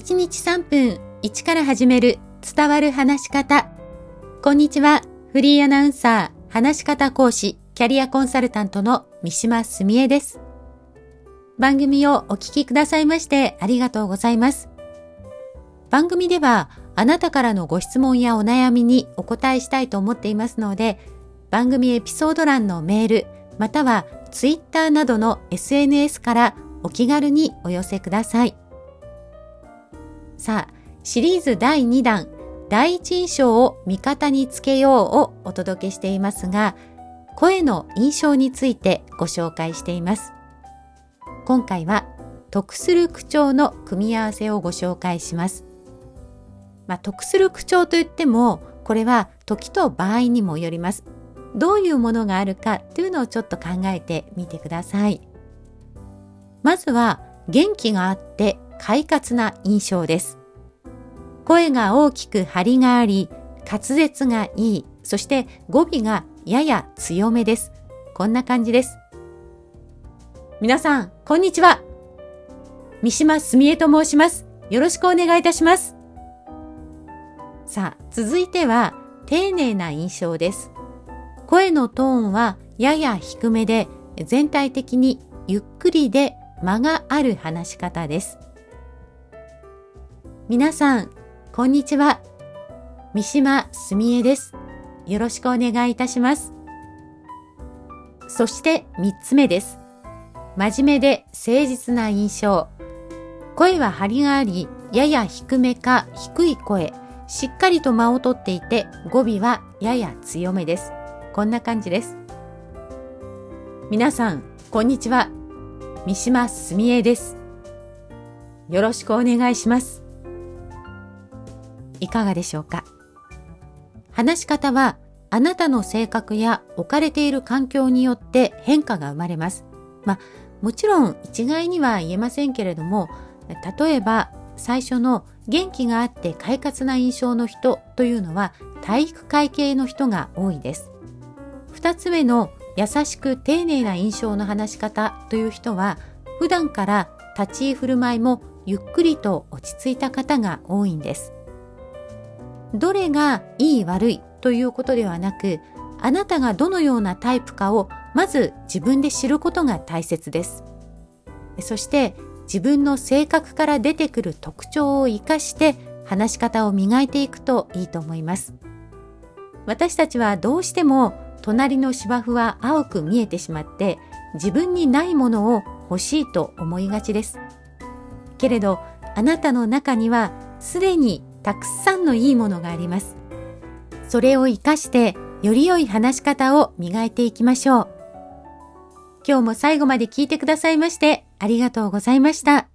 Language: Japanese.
1日3分1から始める伝わる話し方。こんにちは。フリーアナウンサー、話し方講師、キャリアコンサルタントの三島澄江です。番組をお聞きくださいましてありがとうございます。番組ではあなたからのご質問やお悩みにお答えしたいと思っていますので、番組エピソード欄のメール、またはツイッターなどの SNS からお気軽にお寄せください。さあ、シリーズ第2弾、第一印象を味方につけようをお届けしていますが、声の印象についてご紹介しています。今回は、得する口調の組み合わせをご紹介します。まあ、得する口調といっても、これは時と場合にもよります。どういうものがあるかというのをちょっと考えてみてください。まずは、元気があって快活な印象です。声が大きく張りがあり、滑舌がいい、そして語尾がやや強めです。こんな感じです。皆さん、こんにちは。三島澄江と申します。よろしくお願いいたします。さあ、続いては、丁寧な印象です。声のトーンはやや低めで、全体的にゆっくりで間がある話し方です。皆さん、こんにちは。三島澄江です。よろしくお願いいたします。そして三つ目です。真面目で誠実な印象。声は張りがあり、やや低めか低い声。しっかりと間をとっていて、語尾はやや強めです。こんな感じです。皆さん、こんにちは。三島澄江です。よろしくお願いします。いかがでしょうか？話し方はあなたの性格や置かれている環境によって変化が生まれます。まあ、もちろん一概には言えませんけれども、例えば最初の元気があって快活な印象の人というのは体育会系の人が多いです。二つ目の優しく丁寧な印象の話し方という人は普段から立ち居振る舞いもゆっくりと落ち着いた方が多いんです。どれがいい悪いということではなく、あなたがどのようなタイプかをまず自分で知ることが大切です。そして自分の性格から出てくる特徴を活かして話し方を磨いていくといいと思います。私たちはどうしても隣の芝生は青く見えてしまって自分にないものを欲しいと思いがちです。けれどあなたの中にはすでにたくさんのいいものがあります。それを活かしてより良い話し方を磨いていきましょう。今日も最後まで聞いてくださいましてありがとうございました。